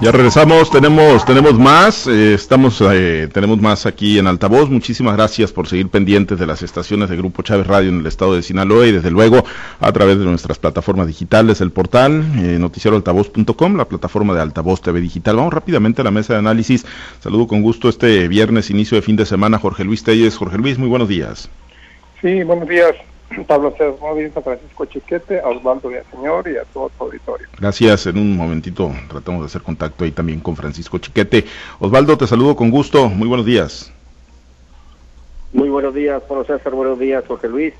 Ya regresamos, tenemos tenemos más, eh, estamos eh, tenemos más aquí en altavoz. Muchísimas gracias por seguir pendientes de las estaciones de Grupo Chávez Radio en el estado de Sinaloa y desde luego a través de nuestras plataformas digitales, el portal eh, noticieroaltavoz.com, la plataforma de Altavoz TV Digital. Vamos rápidamente a la mesa de análisis. Saludo con gusto este viernes, inicio de fin de semana, Jorge Luis Telles. Jorge Luis, muy buenos días. Sí, buenos días. Pablo César Móvil, Francisco Chiquete, a Osvaldo Villaseñor y a todo tu auditorio. Gracias. En un momentito tratamos de hacer contacto ahí también con Francisco Chiquete. Osvaldo, te saludo con gusto. Muy buenos días. Muy buenos días, Pablo César. Buenos días, Jorge Luis.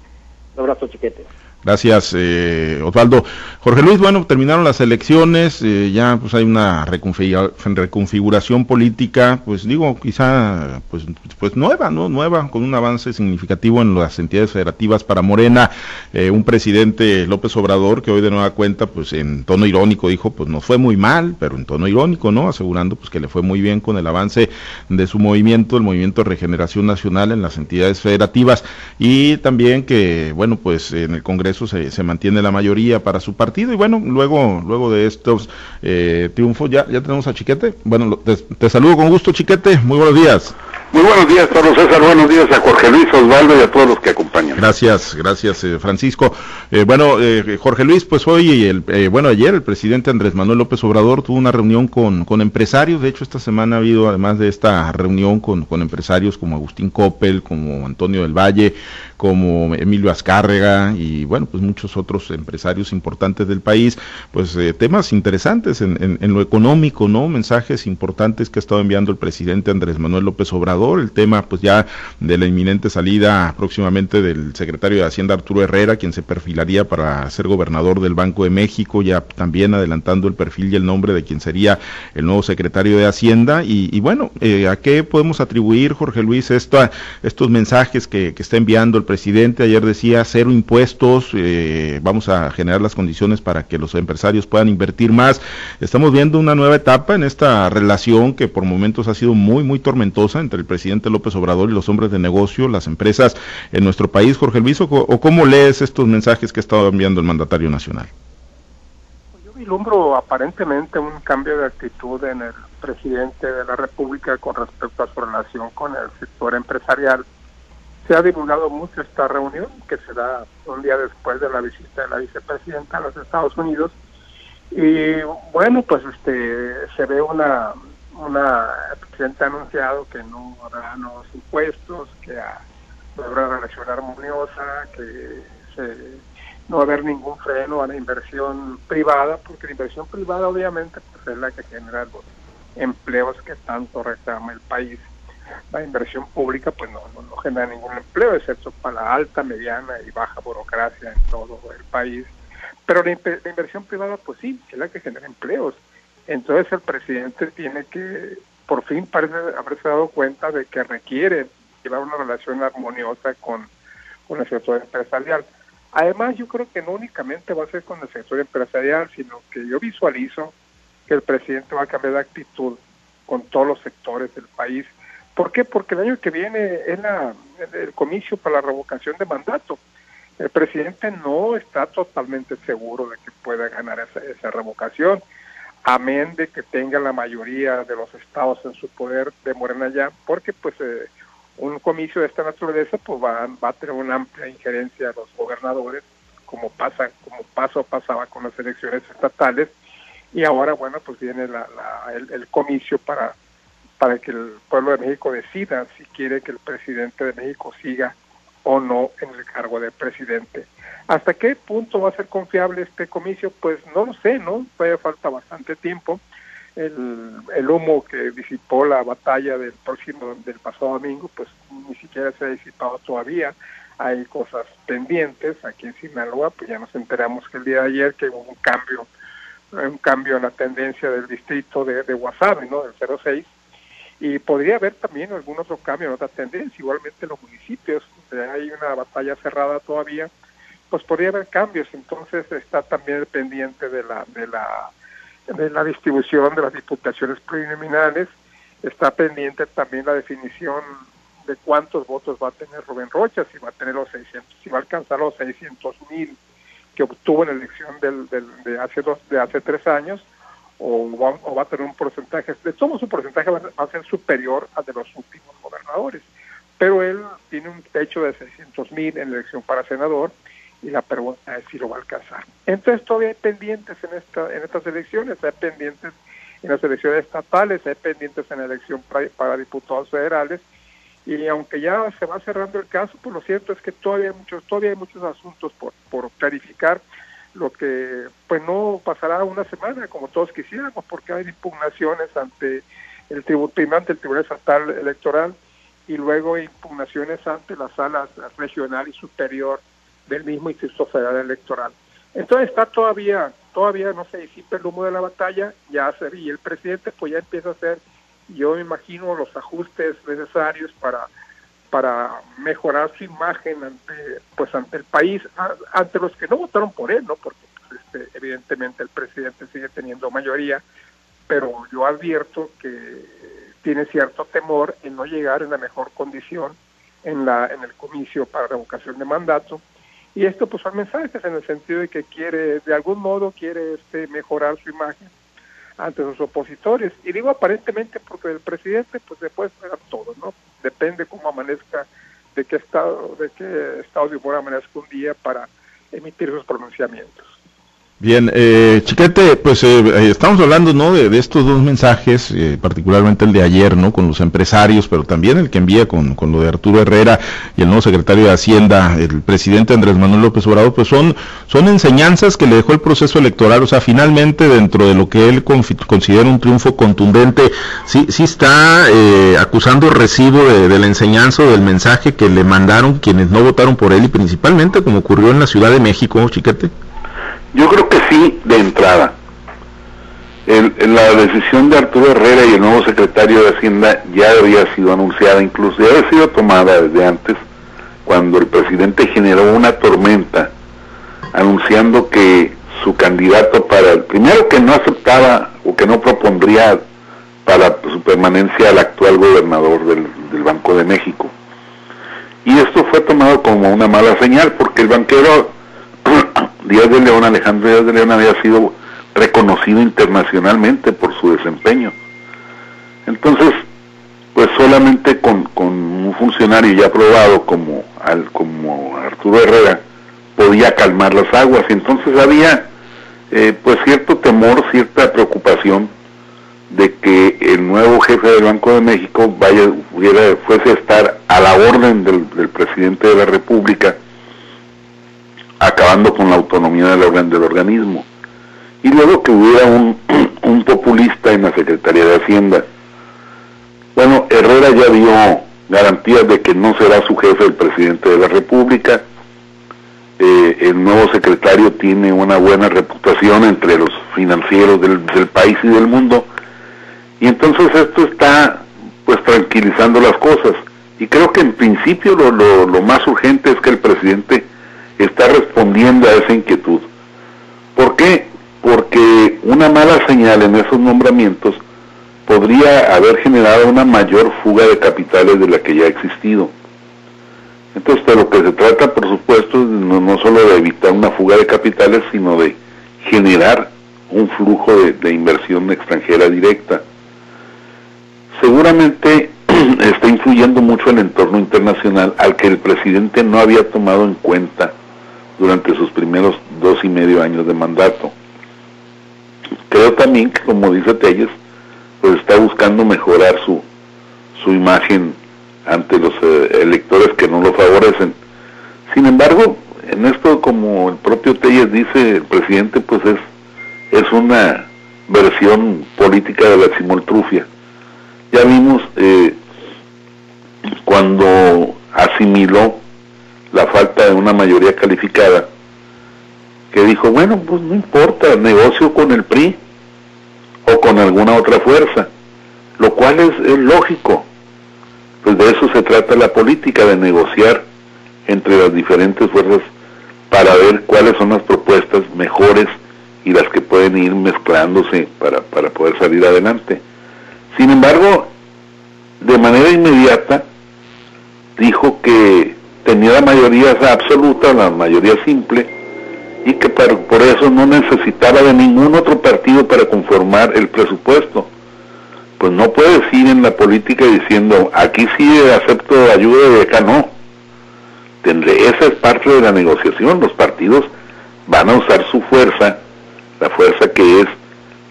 Un abrazo, Chiquete. Gracias, eh, Osvaldo. Jorge Luis, bueno, terminaron las elecciones, eh, ya pues hay una reconfiguración política, pues digo, quizá pues, pues nueva, ¿no? Nueva, con un avance significativo en las entidades federativas para Morena. Eh, un presidente López Obrador que hoy de nueva cuenta, pues en tono irónico dijo, pues nos fue muy mal, pero en tono irónico, ¿no? Asegurando pues que le fue muy bien con el avance de su movimiento, el movimiento de regeneración nacional en las entidades federativas y también que, bueno, pues en el Congreso eso se, se, mantiene la mayoría para su partido y bueno, luego, luego de estos eh, triunfos ya, ya tenemos a Chiquete. Bueno, te, te, saludo con gusto Chiquete, muy buenos días. Muy buenos días, Pablo César, buenos días a Jorge Luis Osvaldo y a todos los que acompañan. Gracias, gracias eh, Francisco. Eh, bueno, eh, Jorge Luis, pues hoy, el, eh, bueno, ayer el presidente Andrés Manuel López Obrador tuvo una reunión con, con empresarios, de hecho esta semana ha habido además de esta reunión con, con empresarios como Agustín Coppel, como Antonio del Valle, como Emilio Azcárrega y bueno, pues muchos otros empresarios importantes del país, pues eh, temas interesantes en, en, en, lo económico, ¿no? Mensajes importantes que ha estado enviando el presidente Andrés Manuel López Obrador, el tema pues ya de la inminente salida próximamente del secretario de Hacienda Arturo Herrera, quien se perfilaría para ser gobernador del Banco de México, ya también adelantando el perfil y el nombre de quien sería el nuevo secretario de Hacienda y, bueno, eh, ¿a qué podemos atribuir, Jorge Luis, esta, estos mensajes que, que está enviando el presidente? Ayer decía cero impuestos, eh, vamos a generar las condiciones para que los empresarios puedan invertir más. Estamos viendo una nueva etapa en esta relación que por momentos ha sido muy, muy tormentosa entre el presidente López Obrador y los hombres de negocio, las empresas en nuestro país. Jorge Luis, o, o cómo lees estos mensajes que ha estado enviando el mandatario nacional? Yo vislumbro aparentemente un cambio de actitud en el presidente de la República con respecto a su relación con el sector empresarial se ha divulgado mucho esta reunión que se da un día después de la visita de la vicepresidenta a los Estados Unidos y bueno pues este se ve una una presidente ha anunciado que no habrá nuevos impuestos que ha, no relación armoniosa que se, no va a haber ningún freno a la inversión privada porque la inversión privada obviamente pues, es la que genera los empleos que tanto reclama el país la inversión pública pues no, no, no, genera ningún empleo, excepto para la alta, mediana y baja burocracia en todo el país. Pero la, la, inversión privada pues sí, es la que genera empleos. Entonces el presidente tiene que, por fin parece haberse dado cuenta de que requiere llevar una relación armoniosa con, con el sector empresarial. Además yo creo que no únicamente va a ser con el sector empresarial, sino que yo visualizo que el presidente va a cambiar de actitud con todos los sectores del país ¿Por qué? Porque el año que viene es la, el comicio para la revocación de mandato. El presidente no está totalmente seguro de que pueda ganar esa, esa revocación, amén de que tenga la mayoría de los estados en su poder de Morena ya, porque pues eh, un comicio de esta naturaleza pues va, va a tener una amplia injerencia a los gobernadores, como pasa, como paso pasaba con las elecciones estatales, y ahora bueno pues viene la, la, el, el comicio para para que el pueblo de México decida si quiere que el presidente de México siga o no en el cargo de presidente. ¿Hasta qué punto va a ser confiable este comicio? Pues no lo sé, ¿no? Todavía falta bastante tiempo. El, el humo que disipó la batalla del próximo, del pasado domingo, pues ni siquiera se ha disipado todavía. Hay cosas pendientes aquí en Sinaloa, pues ya nos enteramos que el día de ayer que hubo un cambio, un cambio en la tendencia del distrito de, de Guasave, ¿no? Del 06, y podría haber también algún otro cambio, otra tendencia, igualmente en los municipios, hay una batalla cerrada todavía, pues podría haber cambios, entonces está también pendiente de la, de la, de la distribución de las diputaciones preliminares, está pendiente también la definición de cuántos votos va a tener Rubén Rocha, si va a tener los 600, si va a alcanzar los 600 mil que obtuvo en la elección del, del, de hace dos, de hace tres años, o va, a tener un porcentaje, de todo su porcentaje va, a ser superior al de los últimos gobernadores. Pero él tiene un techo de 600 mil en elección para senador y la pregunta es si lo va a alcanzar. Entonces todavía hay pendientes en, esta, en estas elecciones, hay pendientes en las elecciones estatales, hay pendientes en la elección para, diputados federales y aunque ya se va cerrando el caso, pues lo cierto es que todavía hay muchos, todavía hay muchos asuntos por, por clarificar lo que pues no pasará una semana como todos quisiéramos porque hay impugnaciones ante el tribunal ante el tribunal estatal electoral y luego impugnaciones ante las salas regional y superior del mismo Instituto Federal Electoral. Entonces está todavía, todavía no se disipa el humo de la batalla, ya se, y el presidente pues ya empieza a hacer, yo me imagino, los ajustes necesarios para para mejorar su imagen ante pues ante el país ante los que no votaron por él no porque pues, este, evidentemente el presidente sigue teniendo mayoría pero yo advierto que tiene cierto temor en no llegar en la mejor condición en la en el comicio para revocación de mandato y esto pues son mensajes en el sentido de que quiere de algún modo quiere este mejorar su imagen ante sus opositores. Y digo aparentemente porque el presidente pues se puede esperar todo, ¿no? Depende cómo amanezca, de qué estado, de qué estado de humor amanezca un día para emitir sus pronunciamientos. Bien, eh, Chiquete, pues eh, eh, estamos hablando ¿no? de, estos dos mensajes, eh, particularmente el de ayer, ¿no? Con los empresarios, pero también el que envía con, con, lo de Arturo Herrera y el nuevo secretario de Hacienda, el presidente Andrés Manuel López Obrador, pues son, son enseñanzas que le dejó el proceso electoral, o sea, finalmente dentro de lo que él considera un triunfo contundente, sí, sí está acusando recibo de, de la enseñanza o del mensaje que le mandaron quienes no votaron por él y principalmente como ocurrió en la Ciudad de México, Chiquete. Yo creo que sí, de entrada. la decisión de Arturo Herrera y el nuevo secretario de Hacienda ya había sido anunciada, incluso ya había sido tomada desde antes, cuando el presidente generó una tormenta anunciando que su candidato para el primero que no aceptaba o que no propondría para su permanencia al actual gobernador del Banco de México. Y esto fue tomado como una mala señal porque el banquero Díaz de León, Alejandro Díaz de León había sido reconocido internacionalmente por su desempeño. Entonces, pues solamente con, un funcionario ya aprobado como, al, como Arturo Herrera podía calmar las aguas. Y entonces había eh, pues cierto temor, cierta preocupación de que el nuevo jefe del Banco de México vaya, fuese a estar a la orden del presidente de la República acabando con la autonomía del, del organismo. Y luego que hubiera un, un populista en la Secretaría de Hacienda. Bueno, Herrera ya dio garantías de que no será su jefe el presidente de la República. Eh, el nuevo secretario tiene una buena reputación entre los financieros del, del, país y del mundo. Y entonces esto está pues tranquilizando las cosas. Y creo que en principio lo, lo, lo más urgente es que el presidente está respondiendo a esa inquietud. ¿Por qué? Porque una mala señal en esos nombramientos podría haber generado una mayor fuga de capitales de la que ya ha existido. Entonces, de lo que se trata, por supuesto, no, no solo de evitar una fuga de capitales, sino de generar un flujo de, de inversión extranjera directa. Seguramente está influyendo mucho el entorno internacional al que el presidente no había tomado en cuenta durante sus primeros dos y medio años de mandato. Creo también que, como dice Telles, pues está buscando mejorar su, su imagen ante los eh, electores que no lo favorecen. Sin embargo, en esto, como el propio Telles dice, el presidente pues es, es una versión política de la simultrufia. Ya vimos eh, cuando asimiló la falta de una mayoría calificada, que dijo, bueno, pues no importa, negocio con el PRI o con alguna otra fuerza, lo cual es, es lógico. Pues de eso se trata la política, de negociar entre las diferentes fuerzas para ver cuáles son las propuestas mejores y las que pueden ir mezclándose para, para poder salir adelante. Sin embargo, de manera inmediata dijo que tenía la mayoría absoluta, la mayoría simple, y que por eso no necesitaba de ningún otro partido para conformar el presupuesto. Pues no puedes ir en la política diciendo, aquí sí acepto ayuda y acá no. Esa es parte de la negociación. Los partidos van a usar su fuerza, la fuerza que es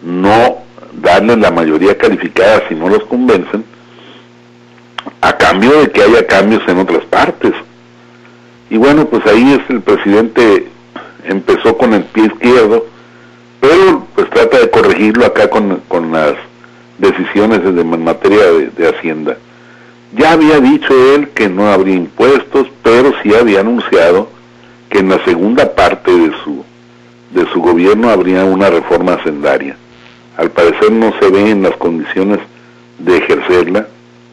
no darles la mayoría calificada si no los convencen, a cambio de que haya cambios en otras partes. Y bueno, pues ahí es el presidente empezó con el pie izquierdo, pero pues trata de corregirlo acá con, las decisiones en materia de, de, Hacienda. Ya había dicho él que no habría impuestos, pero sí había anunciado que en la segunda parte de su, de su gobierno habría una reforma hacendaria. Al parecer no se ve en las condiciones de ejercerla,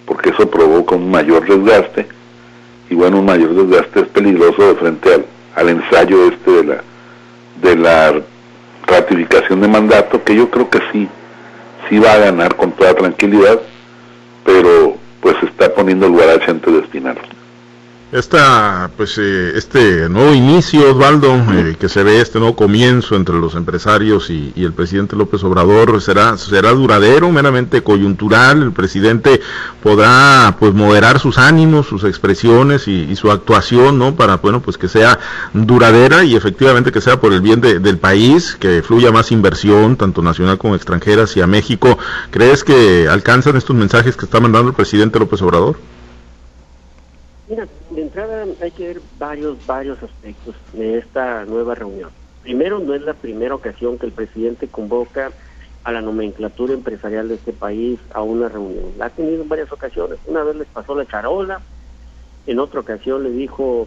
porque eso provoca un mayor desgaste, y bueno, un mayor desgaste es peligroso de frente al, al ensayo este de la, de la ratificación de mandato, que yo creo que sí, sí va a ganar con toda tranquilidad, pero pues está poniendo el guarache antes de espinarlo esta, pues, eh, este nuevo inicio, Osvaldo, eh, que se ve este nuevo comienzo entre los empresarios y, el presidente López Obrador, será, será duradero, meramente coyuntural. El presidente podrá, pues, moderar sus ánimos, sus expresiones y, su actuación, ¿no? Para, bueno, pues, que sea duradera y efectivamente que sea por el bien del país, que fluya más inversión, tanto nacional como extranjera, hacia México. ¿Crees que alcanzan estos mensajes que está mandando el presidente López Obrador? Mira, de entrada hay que ver varios, varios aspectos de esta nueva reunión. Primero, no es la primera ocasión que el presidente convoca a la nomenclatura empresarial de este país a una reunión. La ha tenido en varias ocasiones. Una vez les pasó la charola, en otra ocasión le dijo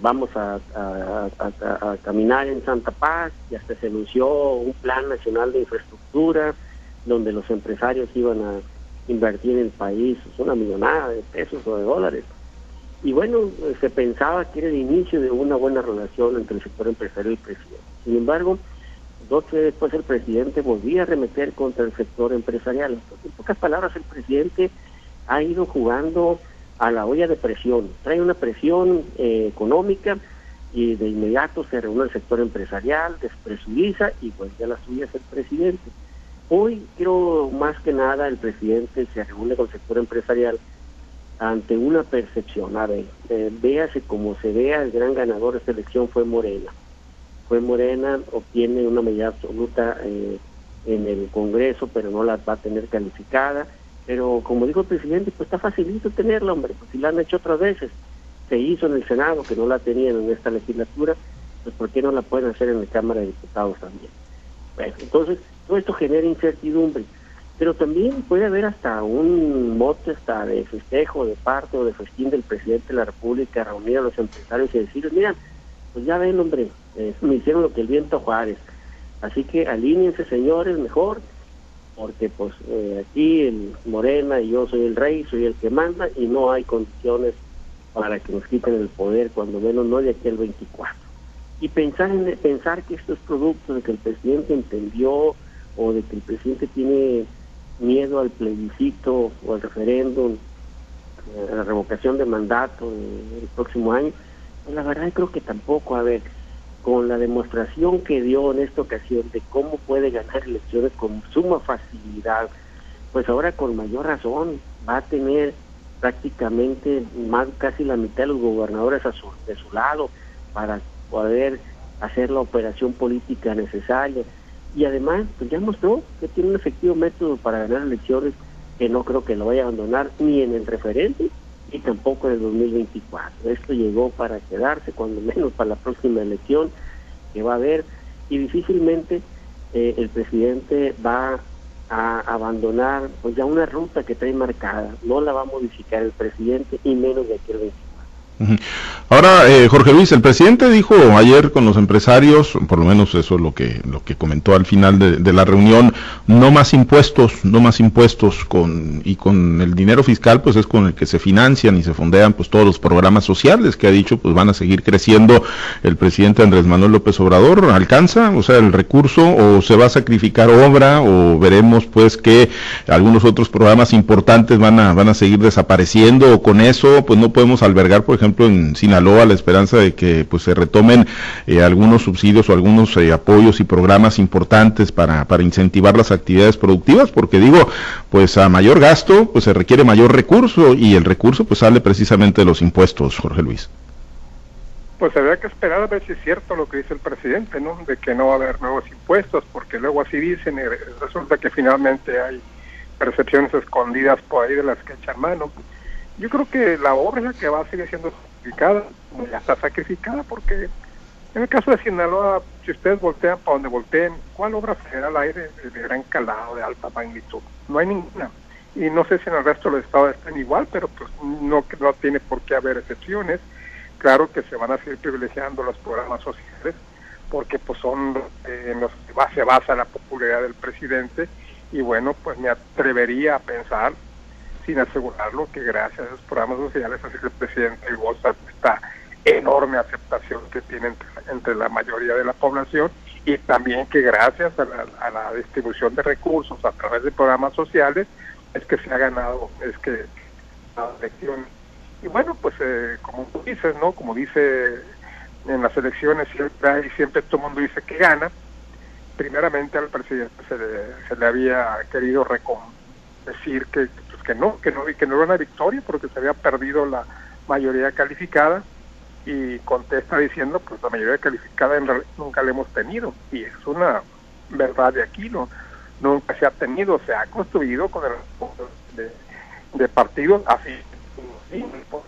vamos a, caminar en Santa Paz y hasta se anunció un plan nacional de infraestructura donde los empresarios iban a invertir en el país una millonada de pesos o de dólares y bueno, se pensaba que era el inicio de una buena relación entre el sector empresarial y el presidente. Sin embargo, dos días después el presidente volvía a remeter contra el sector empresarial. en pocas palabras, el presidente ha ido jugando a la olla de presión. Trae una presión eh, económica y de inmediato se reúne el sector empresarial, despresuriza y pues ya la suya es el presidente. Hoy creo más que nada el presidente se reúne con el sector empresarial ante una percepción. A ver, eh, véase como se vea, el gran ganador de esta elección fue Morena. Fue Morena, obtiene una mayoría absoluta eh, en el Congreso, pero no la va a tener calificada. Pero como dijo el presidente, pues está facilito tenerla, hombre, pues si la han hecho otras veces. Se hizo en el Senado, que no la tenían en esta legislatura, pues ¿por qué no la pueden hacer en la Cámara de Diputados también? Bueno, entonces, todo esto genera incertidumbre pero también puede haber hasta un mote hasta de festejo, de parte o de festín del presidente de la República reunir a los empresarios y decirles, miren, pues ya ven, hombre, eh, me hicieron lo que el viento Juárez, así que alíñense señores mejor, porque pues eh, aquí el Morena y yo soy el rey, soy el que manda y no hay condiciones para que nos quiten el poder, cuando menos no de aquí al 24. Y pensar, en, pensar que esto es producto de que el presidente entendió o de que el presidente tiene miedo al plebiscito o al referéndum, a la revocación de mandato el próximo año, pues la verdad creo que tampoco, a ver, con la demostración que dio en esta ocasión de cómo puede ganar elecciones con suma facilidad, pues ahora con mayor razón va a tener prácticamente más casi la mitad de los gobernadores a su, de su lado para poder hacer la operación política necesaria y además pues ya mostró que tiene un efectivo método para ganar elecciones que no creo que lo vaya a abandonar ni en el referente y tampoco en el 2024. Esto llegó para quedarse, cuando menos para la próxima elección que va a haber y difícilmente eh, el presidente va a abandonar pues ya una ruta que trae marcada, no la va a modificar el presidente y menos de aquí al 24. Ahora, eh, Jorge Luis, el presidente dijo ayer con los empresarios, por lo menos eso es lo que, lo que comentó al final de, la reunión, no más impuestos, no más impuestos con, y con el dinero fiscal, pues es con el que se financian y se fondean pues todos los programas sociales que ha dicho, pues van a seguir creciendo. El presidente Andrés Manuel López Obrador, ¿alcanza? O sea, el recurso o se va a sacrificar obra o veremos pues que algunos otros programas importantes van a, van a seguir desapareciendo o con eso pues no podemos albergar, por ejemplo, ejemplo, en Sinaloa, la esperanza de que pues se retomen eh, algunos subsidios o algunos eh, apoyos y programas importantes para, para incentivar las actividades productivas, porque digo, pues a mayor gasto, pues se requiere mayor recurso y el recurso pues sale precisamente de los impuestos, Jorge Luis. Pues habría que esperar a ver si es cierto lo que dice el presidente, ¿no? De que no va a haber nuevos impuestos, porque luego así dicen y resulta que finalmente hay percepciones escondidas por ahí de las que echan mano. Yo creo que la obra que va a seguir siendo sacrificada, ya está sacrificada porque en el caso de Sinaloa, si ustedes voltean para donde volteen, ¿cuál obra federal hay de, de gran calado, de alta magnitud? No hay ninguna. Y no sé si en el resto de los estados están igual, pero pues no, no tiene por qué haber excepciones. Claro que se van a seguir privilegiando los programas sociales, porque pues son eh, en los que se basa la popularidad del presidente y bueno, pues me atrevería a pensar, sin asegurarlo, que gracias a esos programas sociales, así que el presidente goza esta enorme aceptación que tiene entre, la mayoría de la población y también que gracias a la, distribución de recursos a través de programas sociales es que se ha ganado, es que las elecciones. Y bueno, pues eh, como tú dices, ¿no? Como dice en las elecciones siempre hay, siempre todo el mundo dice que gana, primeramente al presidente se le, se le había querido decir que, pues que no, que no, que no era una victoria porque se había perdido la mayoría calificada. Y contesta diciendo pues la mayoría calificada en nunca la hemos tenido. Y es una verdad de aquí no nunca se ha tenido se ha construido con el de, de partidos. Así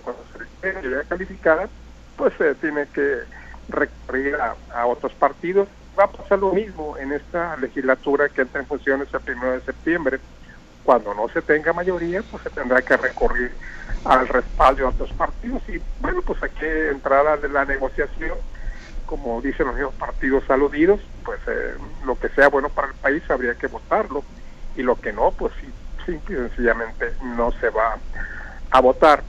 cuando se la mayoría calificada pues se tiene que recurrir a otros partidos. Va a pasar lo mismo en esta legislatura que entra en funciones el primero de septiembre. Cuando no se tenga mayoría, pues se tendrá que recurrir al respaldo de otros partidos y bueno, pues hay que entrar a la negociación, como dicen los mismos partidos aludidos, pues eh, lo que sea bueno para el país habría que votarlo y lo que no, pues simple y sencillamente no se va a votar.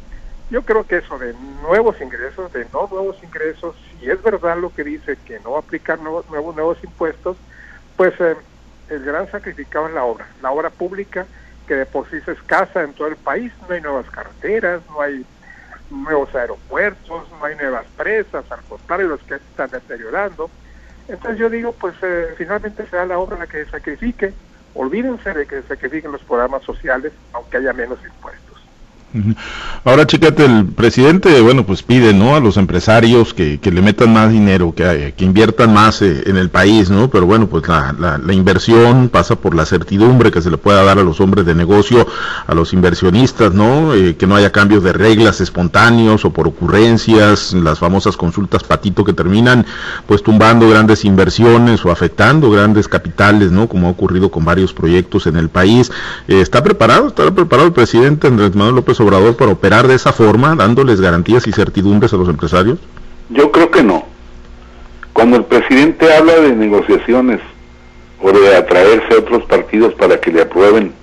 Yo creo que eso de nuevos ingresos, de no nuevos ingresos, si es verdad lo que dice que no aplicar nuevos, nuevos, nuevos impuestos, pues eh, el gran sacrificado es la obra, la obra pública que de por sí es escasa en todo el país, no hay nuevas carreteras, no hay nuevos aeropuertos, no hay nuevas presas, al contrario, los que están deteriorando. Entonces yo digo, pues eh, finalmente será la obra la que sacrifique, olvídense de que sacrifiquen los programas sociales, aunque haya menos impuestos. Ahora, chécate, el presidente, bueno, pues pide, ¿no? A los empresarios que, que le metan más dinero, que, que inviertan más eh, en el país, ¿no? Pero bueno, pues la, la, inversión pasa por la certidumbre que se le pueda dar a los hombres de negocio, a los inversionistas, ¿no? Eh, que no haya cambios de reglas espontáneos o por ocurrencias, las famosas consultas patito que terminan, pues tumbando grandes inversiones o afectando grandes capitales, ¿no? Como ha ocurrido con varios proyectos en el país. Eh, ¿Está preparado? ¿Está preparado el presidente Andrés Manuel López Obrador para operar de esa forma, dándoles garantías y certidumbres a los empresarios? Yo creo que no. Cuando el presidente habla de negociaciones o de atraerse a otros partidos para que le aprueben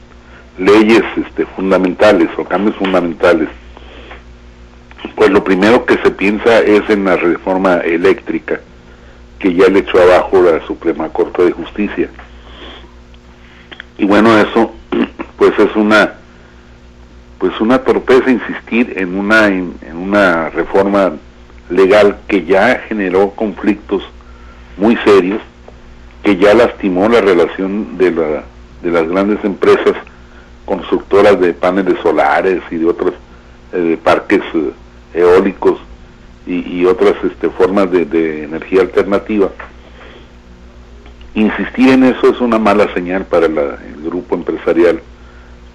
leyes este, fundamentales o cambios fundamentales, pues lo primero que se piensa es en la reforma eléctrica que ya le echó abajo la Suprema Corte de Justicia. Y bueno, eso pues es una pues una torpeza insistir en una, en, una reforma legal que ya generó conflictos muy serios, que ya lastimó la relación de, la, de las grandes empresas constructoras de paneles solares y de otros eh, parques eh, eólicos y, otras este, formas de, de, energía alternativa. Insistir en eso es una mala señal para el grupo empresarial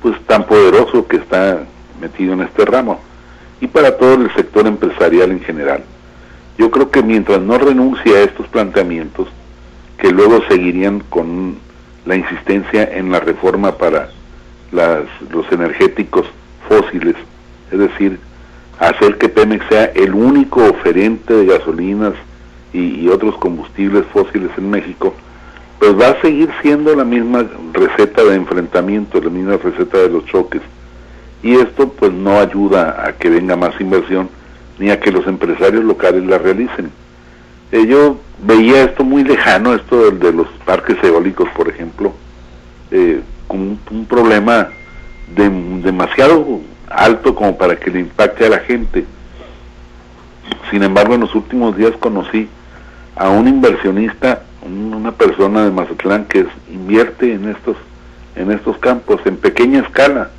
pues tan poderoso que está metido en este ramo y para todo el sector empresarial en general. Yo creo que mientras no renuncie a estos planteamientos, que luego seguirían con la insistencia en la reforma para las, los energéticos fósiles, es decir, hacer que Pemex sea el único oferente de gasolinas y, y otros combustibles fósiles en México, pues va a seguir siendo la misma receta de enfrentamiento, la misma receta de los choques. Y esto pues no ayuda a que venga más inversión ni a que los empresarios locales la realicen. Eh, yo veía esto muy lejano, esto de, de los parques eólicos, por ejemplo, eh, como un, problema de, demasiado alto como para que le impacte a la gente. Sin embargo, en los últimos días conocí a un inversionista, una persona de Mazatlán que invierte en estos en estos campos en pequeña escala.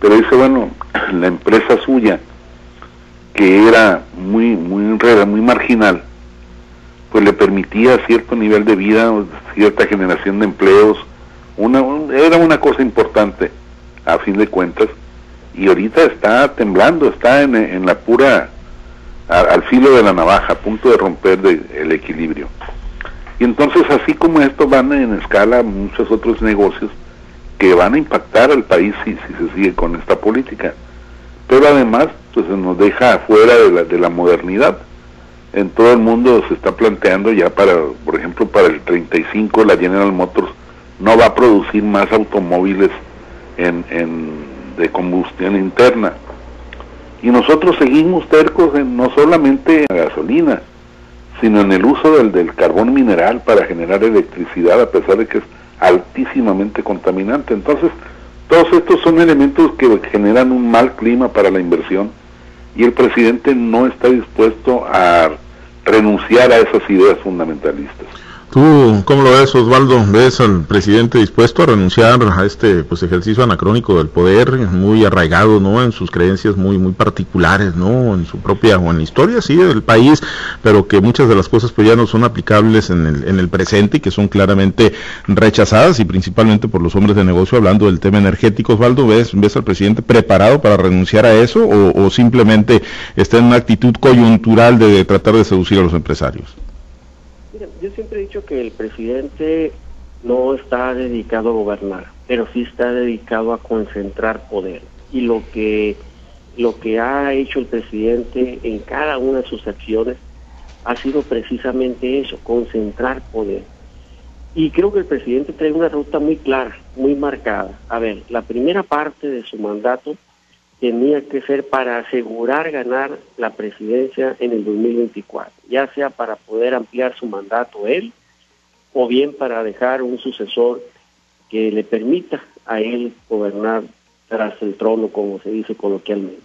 Pero dice, bueno, la empresa suya que era muy muy muy marginal, pues le permitía cierto nivel de vida, cierta generación de empleos, una, era una cosa importante a fin de cuentas y ahorita está temblando, está en, la pura, al filo de la navaja, a punto de romper el equilibrio. Y entonces así como esto van en escala muchos otros negocios que van a impactar al país si, se sigue con esta política. Pero además pues nos deja afuera de la, de la modernidad. En todo el mundo se está planteando ya para, por ejemplo, para el 35 la General Motors no va a producir más automóviles en, de combustión interna. Y nosotros seguimos tercos en no solamente en la gasolina, sino en el uso del, del carbón mineral para generar electricidad, a pesar de que es altísimamente contaminante. Entonces, todos estos son elementos que generan un mal clima para la inversión y el presidente no está dispuesto a renunciar a esas ideas fundamentalistas. ¿Tú cómo lo ves, Osvaldo? ¿Ves al presidente dispuesto a renunciar a este pues ejercicio anacrónico del poder, muy arraigado, ¿no? En sus creencias muy muy particulares, ¿no? En su propia o en la historia, sí, del país, pero que muchas de las cosas pues ya no son aplicables en el, en el presente y que son claramente rechazadas y principalmente por los hombres de negocio hablando del tema energético. Osvaldo, ¿ves, ves al presidente preparado para renunciar a eso o simplemente está en una actitud coyuntural de tratar de seducir a los empresarios? Yo siempre he dicho que el presidente no está dedicado a gobernar, pero sí está dedicado a concentrar poder. Y lo que lo que ha hecho el presidente en cada una de sus acciones ha sido precisamente eso, concentrar poder. Y creo que el presidente trae una ruta muy clara, muy marcada. A ver, la primera parte de su mandato tenía que ser para asegurar ganar la presidencia en el 2024, ya sea para poder ampliar su mandato él o bien para dejar un sucesor que le permita a él gobernar tras el trono, como se dice coloquialmente.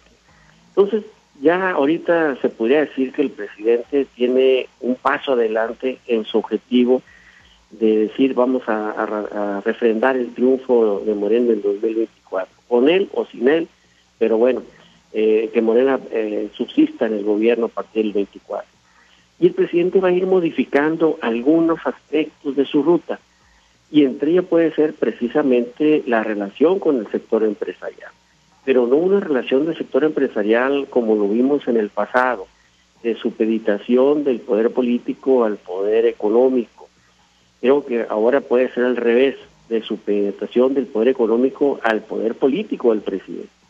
Entonces, ya ahorita se podría decir que el presidente tiene un paso adelante en su objetivo de decir vamos a, refrendar el triunfo de Moreno en 2024, con él o sin él, pero bueno, eh, que Morena eh, subsista en el gobierno a partir del 24. Y el presidente va a ir modificando algunos aspectos de su ruta, y entre ellos puede ser precisamente la relación con el sector empresarial, pero no una relación del sector empresarial como lo vimos en el pasado, de supeditación del poder político al poder económico. Creo que ahora puede ser al revés, de supeditación del poder económico al poder político del presidente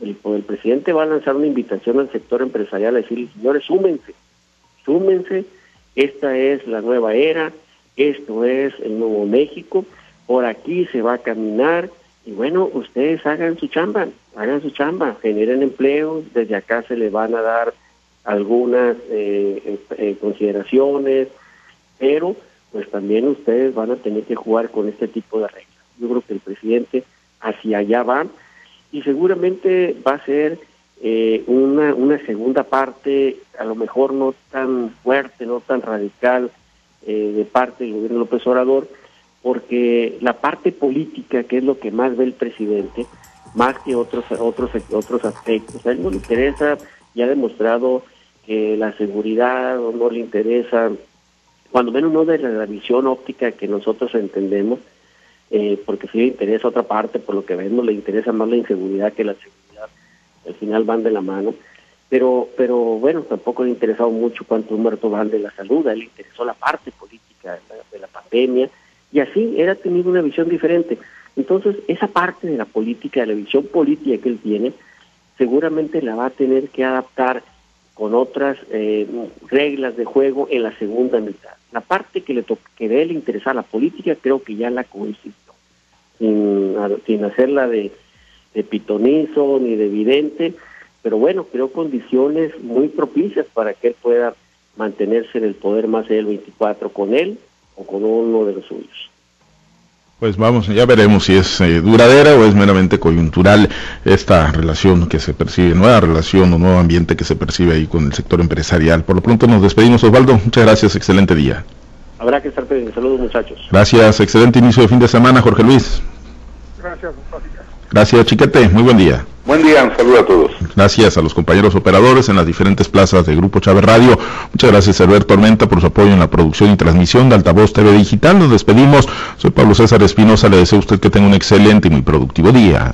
el, presidente va a lanzar una invitación al sector empresarial a decir, señores, súmense, súmense, esta es la nueva era, esto es el nuevo México, por aquí se va a caminar y bueno, ustedes hagan su chamba, hagan su chamba, generen empleo, desde acá se le van a dar algunas eh, eh, eh, consideraciones, pero pues también ustedes van a tener que jugar con este tipo de reglas. Yo creo que el presidente hacia allá va y seguramente va a ser eh, una, una segunda parte, a lo mejor no tan fuerte, no tan radical eh, de parte del gobierno López Obrador, porque la parte política, que es lo que más ve el presidente, más que otros otros otros aspectos, a él no le interesa y ha demostrado que la seguridad no le interesa, cuando menos no de la visión óptica que nosotros entendemos, eh, porque si le interesa otra parte, por lo que vemos, le interesa más la inseguridad que la seguridad. Al final van de la mano. Pero, pero bueno, tampoco le ha interesado mucho cuántos muertos van de la salud, a él le interesó la parte política de la, pandemia, y así ha tenido una visión diferente. Entonces, esa parte de la política, de la visión política que él tiene, seguramente la va a tener que adaptar con otras eh, reglas de juego en la segunda mitad. La parte que le que debe le interesar la política creo que ya la consistió, sin, sin hacerla de, de pitonizo ni de evidente, pero bueno, creo condiciones muy propicias para que él pueda mantenerse en el poder más del 24 con él o con uno de los suyos. Pues vamos, ya veremos si es eh, duradera o es meramente coyuntural esta relación que se percibe, nueva relación o nuevo ambiente que se percibe ahí con el sector empresarial. Por lo pronto nos despedimos, Osvaldo. Muchas gracias, excelente día. Habrá que estar pendiente. Saludos, muchachos. Gracias, excelente inicio de fin de semana, Jorge Luis. Gracias, Gracias, Chiquete. Muy buen día. Buen día, un saludo a todos. Gracias a los compañeros operadores en las diferentes plazas de Grupo Chávez Radio. Muchas gracias, Alberto Tormenta, por su apoyo en la producción y transmisión de Altavoz TV Digital. Nos despedimos. Soy Pablo César Espinosa. Le deseo a usted que tenga un excelente y muy productivo día.